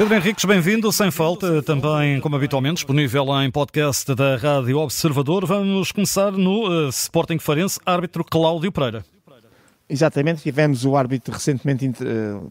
Pedro Henriques, bem-vindo, sem falta, também como habitualmente disponível em podcast da Rádio Observador. Vamos começar no uh, Sporting Farense, árbitro Cláudio Pereira. Exatamente, tivemos o árbitro recentemente uh,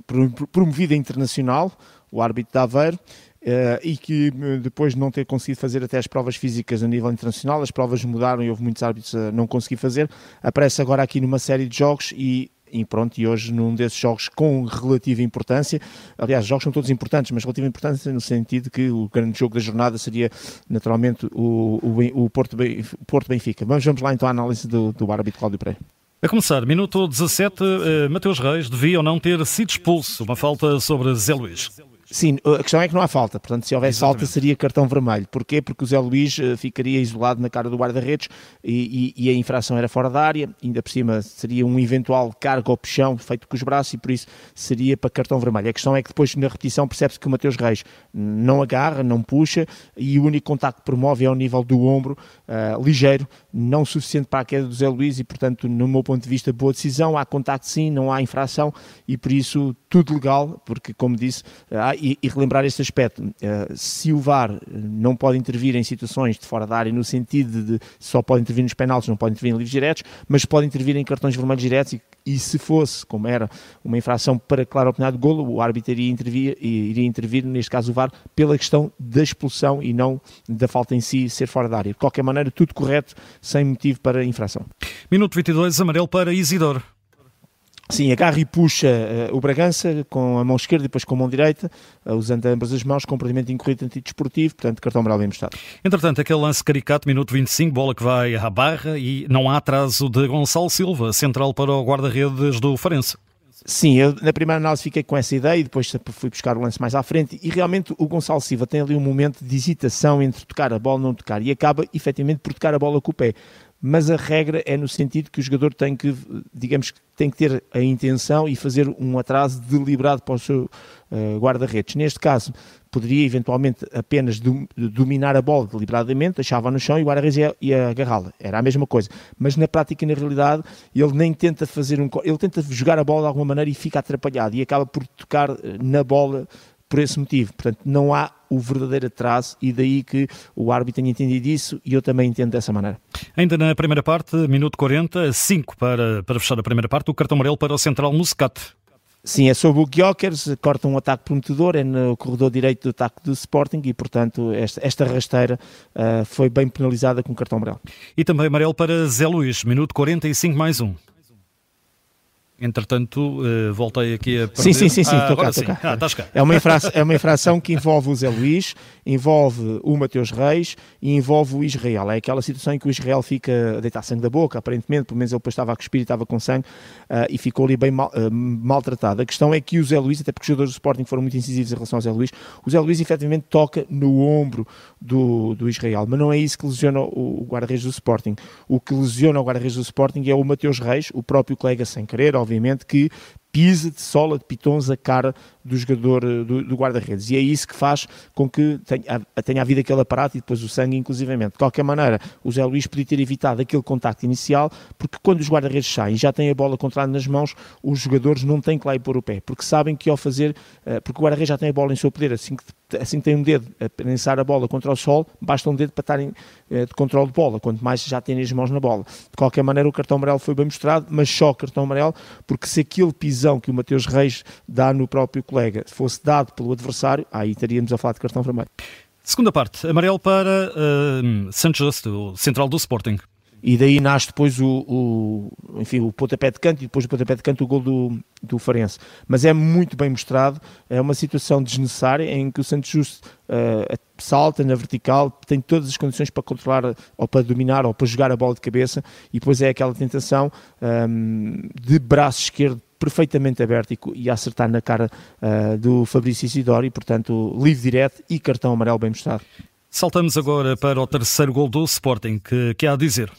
promovido a internacional, o árbitro de Aveiro, Uh, e que depois de não ter conseguido fazer até as provas físicas a nível internacional, as provas mudaram e houve muitos árbitros a não conseguir fazer, aparece agora aqui numa série de jogos e e pronto, e hoje num desses jogos com relativa importância, aliás, os jogos são todos importantes, mas relativa importância no sentido que o grande jogo da jornada seria naturalmente o, o, o Porto, Porto Benfica. Vamos, vamos lá então à análise do, do árbitro Cláudio Pereira. A começar, minuto 17, uh, Mateus Reis devia ou não ter sido expulso, uma falta sobre Zé Luís. Sim, a questão é que não há falta, portanto, se houvesse falta seria cartão vermelho. Porquê? Porque o Zé Luís eh, ficaria isolado na cara do guarda-redes e, e, e, a infração era fora da área, ainda por cima seria um eventual cargo ao puxão feito com os braços e por isso seria para cartão vermelho. A questão é que depois na repetição percebe-se que o Mateus Reis não agarra, não puxa e o único contacto que promove é ao nível do ombro, uh, ligeiro, não suficiente para a queda do Zé Luís e, portanto, no meu ponto de vista, boa decisão. Há contacto sim, não há infração e por isso tudo legal, porque, como disse, há e, e, relembrar este aspecto, uh, se o VAR não pode intervir em situações de fora da área, no sentido de só pode intervir nos penaltis, não pode intervir em livros diretos, mas pode intervir em cartões vermelhos diretos e, e se fosse, como era, uma infração para clara oportunidade de golo, o árbitro iria intervir, iria intervir, neste caso o VAR, pela questão da expulsão e não da falta em si ser fora da área. De qualquer maneira, tudo correto, sem motivo para infração. Minuto 22, amarelo para Isidoro. Sim, agarra e puxa uh, o Bragança com a mão esquerda e depois com a mão direita, uh, usando ambas as mãos, comprimento incorrido antidesportivo, portanto, cartão amarelo bem mostrado. Entretanto, aquele lance caricato, minuto 25, bola que vai à barra e não há atraso de Gonçalo Silva, central para o guarda-redes do Farense. Sim, eu na primeira análise fiquei com essa ideia e depois fui buscar o lance mais à frente e realmente o Gonçalo Silva tem ali um momento de hesitação entre tocar a bola e não tocar e acaba efetivamente por tocar a bola com o pé mas a regra é no sentido que o jogador tem que, digamos tem que ter a intenção e fazer um atraso deliberado para o seu uh, guarda-redes. Neste caso, poderia eventualmente apenas do, dominar a bola deliberadamente, deixava no chão e o guarda-redes ia, ia agarrá-la. Era a mesma coisa. Mas na prática e na realidade, ele nem tenta fazer um. Ele tenta jogar a bola de alguma maneira e fica atrapalhado e acaba por tocar eh, na bola por esse motivo. Portanto, não há o verdadeiro atraso e daí que o árbitro tenha entendido isso e eu também entendo dessa maneira. Ainda na primeira parte, minuto 40, 5 para, para fechar a primeira parte, o cartão amarelo para o Central Muscat. Sim, é sobre o Gyökers, corta um ataque prometedor, é no corredor direito do ataque do Sporting e, portanto, esta, esta rasteira uh, foi bem penalizada com o cartão amarelo. E também amarelo para Zé Luís, minuto 45 mais um. Entretanto, uh, voltei aqui a perder. Sim, sim, sim, sim, ah, cá, sim. cá. Ah, cá. É uma, infração, é uma infração que envolve o Zé Luís, envolve o Mateus Reis e envolve o Israel. É aquela situação em que o Israel fica a deitar sangue da boca, aparentemente, pelo menos ele depois estava a cuspir e estava com sangue uh, e ficou ali bem mal, uh, maltratado. A questão é que o Zé Luís, até porque os jogadores do Sporting foram muito incisivos em relação ao Zé Luís, o Zé Luís efetivamente toca no ombro do, do Israel, mas não é isso que lesiona o, o guarda-redes do Sporting. O que lesiona o guarda-redes do Sporting é o Mateus Reis, o próprio colega sem querer, obviamente, que pisa de sola de pitons a cara do jogador eh, do, do guarda-redes e é isso que faz com que tenha, tenha havido aquele aparato e depois o sangue inclusivamente. De qualquer maneira, o Zé Luís podia ter evitado aquele contacto inicial porque quando os guarda-redes saem e já têm a bola controlada nas mãos, os jogadores não têm que lá ir pôr o pé, porque sabem que ao fazer, eh, porque o guarda-redes já tem a bola em seu poder, assim que assim que tem um dedo a prensar a bola contra o sol, basta um dedo para estarem eh, de controle de bola, quanto mais já têm as mãos na bola. De qualquer maneira, o cartão amarelo foi bem mostrado, mas só cartão amarelo, porque se aquele pisão que o Mateus Reis dá no próprio colega fosse dado pelo adversário, aí estaríamos a falar de cartão vermelho. Segunda parte, amarelo para uh, Santos, o central do Sporting e daí nasce depois o, o, enfim, o pontapé de canto e depois do pontapé de canto o gol do, do Farense. Mas é muito bem mostrado, é uma situação desnecessária em que o Santos Justo uh, salta na vertical, tem todas as condições para controlar ou para dominar ou para jogar a bola de cabeça e depois é aquela tentação um, ehm, de braço esquerdo perfeitamente aberto e, e a acertar na cara uh, do Fabrício Isidoro e portanto livre direto e cartão amarelo bem mostrado. Saltamos agora para o terceiro gol do Sporting, que, que há a dizer?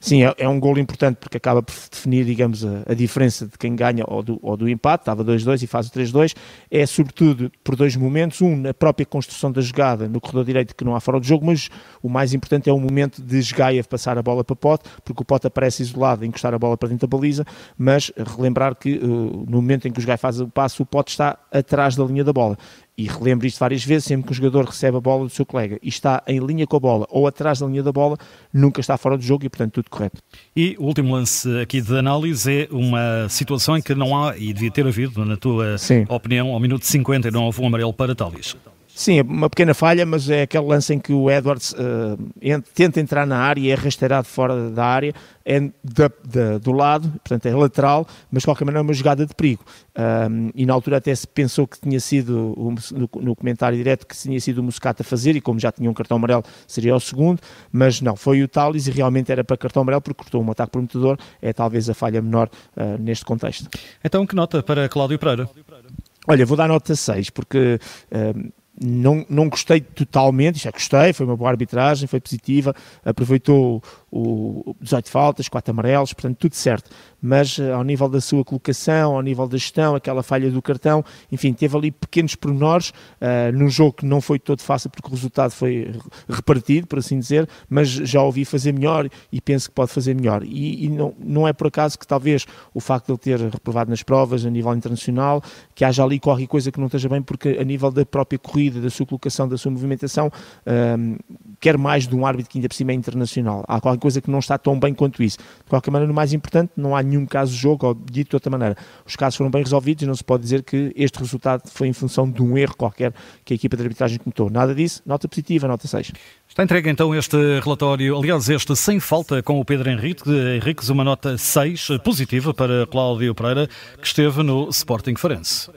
Sim, é, é, um gol importante porque acaba por definir, digamos, a, a diferença de quem ganha ou do, ou do empate, estava 2-2 e faz o 3-2, é sobretudo por dois momentos, um na própria construção da jogada no corredor direito que não há fora do jogo, mas o mais importante é o momento de Gaia passar a bola para Pote, porque o Pote aparece isolado, encostar a bola para dentro da baliza, mas relembrar que uh, no momento em que o Gaia faz o passo, o Pote está atrás da linha da bola E relembro isto várias vezes, sempre que um jogador recebe a bola do seu colega e está em linha com a bola ou atrás da linha da bola, nunca está fora do jogo e, portanto, tudo correto. E o último lance aqui de análise é uma situação em que não há, e devia ter havido, na tua Sim. opinião, ao minuto 50 não houve um amarelo para Talis. Sim, uma pequena falha, mas é aquele lance em que o Edwards uh, tenta entrar na área e é rasteirado fora da área, é da, da, do lado, portanto é lateral, mas de qualquer maneira é uma jogada de perigo. Um, e na altura até se pensou que tinha sido, no, no, comentário direto, que tinha sido o Muscat a fazer, e como já tinha um cartão amarelo, seria o segundo, mas não, foi o Talis e realmente era para cartão amarelo porque cortou um ataque prometedor, é talvez a falha menor uh, neste contexto. Então que nota para Cláudio Pereira? Olha, vou dar nota 6, porque não, não gostei totalmente, já gostei, foi uma boa arbitragem, foi positiva, aproveitou o, 18 faltas, 4 amarelos, portanto tudo certo, mas uh, ao nível da sua colocação, ao nível da gestão, aquela falha do cartão, enfim, teve ali pequenos pormenores, uh, num jogo que não foi todo fácil porque o resultado foi repartido, por assim dizer, mas já ouvi fazer melhor e penso que pode fazer melhor. E, e não, não é por acaso que talvez o facto de ele ter reprovado nas provas a nível internacional, que haja ali qualquer coisa que não esteja bem, porque a nível da própria corrida, da sua colocação, da sua movimentação, um, quer mais de um árbitro que ainda por cima é internacional. Há qualquer coisa que não está tão bem quanto isso. De qualquer maneira, o mais importante, não há nenhum caso jogo, ou dito de outra maneira, os casos foram bem resolvidos e não se pode dizer que este resultado foi em função de um erro qualquer que a equipa de arbitragem cometeu. Nada disso, nota positiva, nota 6. Está entregue então este relatório, aliás, este sem falta com o Pedro Henrique, Henriques, uma nota 6 positiva para Cláudio Pereira, que esteve no Sporting Farense.